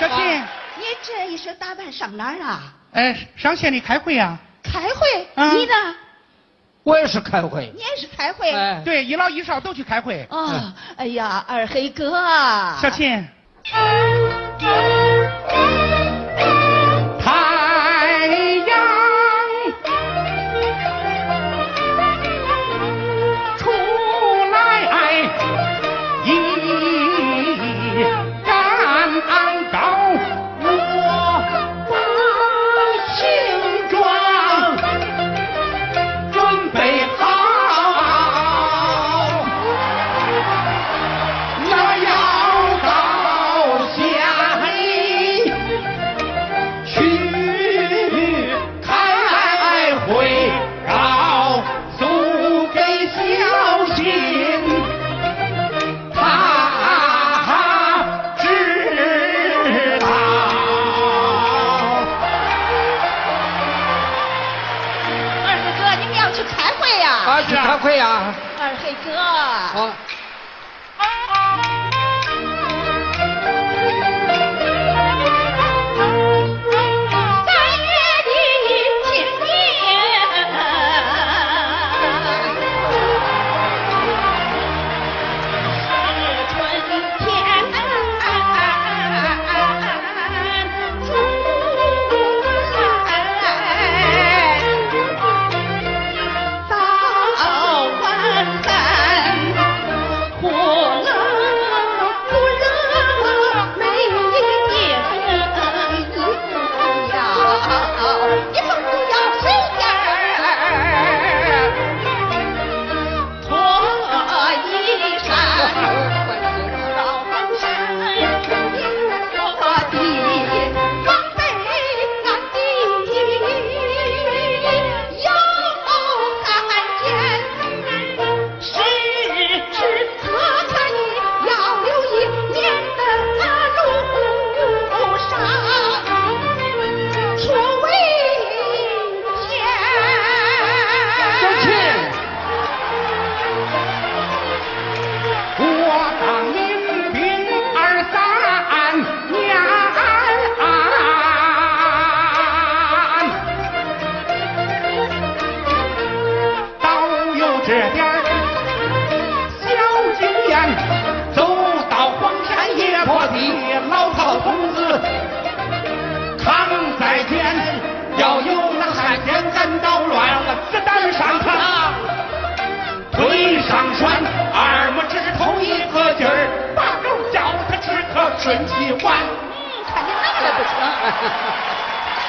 小琴，你这一身打扮上哪儿啊？哎，上县里开会呀、开会？嗯你呢？我也是开会你。也是开会？哎，对，一老一少都去开会。哦，哎呀，二黑哥，小琴，太啊，去开会呀。二黑哥，好。有。捣乱了，子弹上膛。腿上拴二拇指头一个劲儿，把狗叫他只可顺其环。嗯，看你那个不行。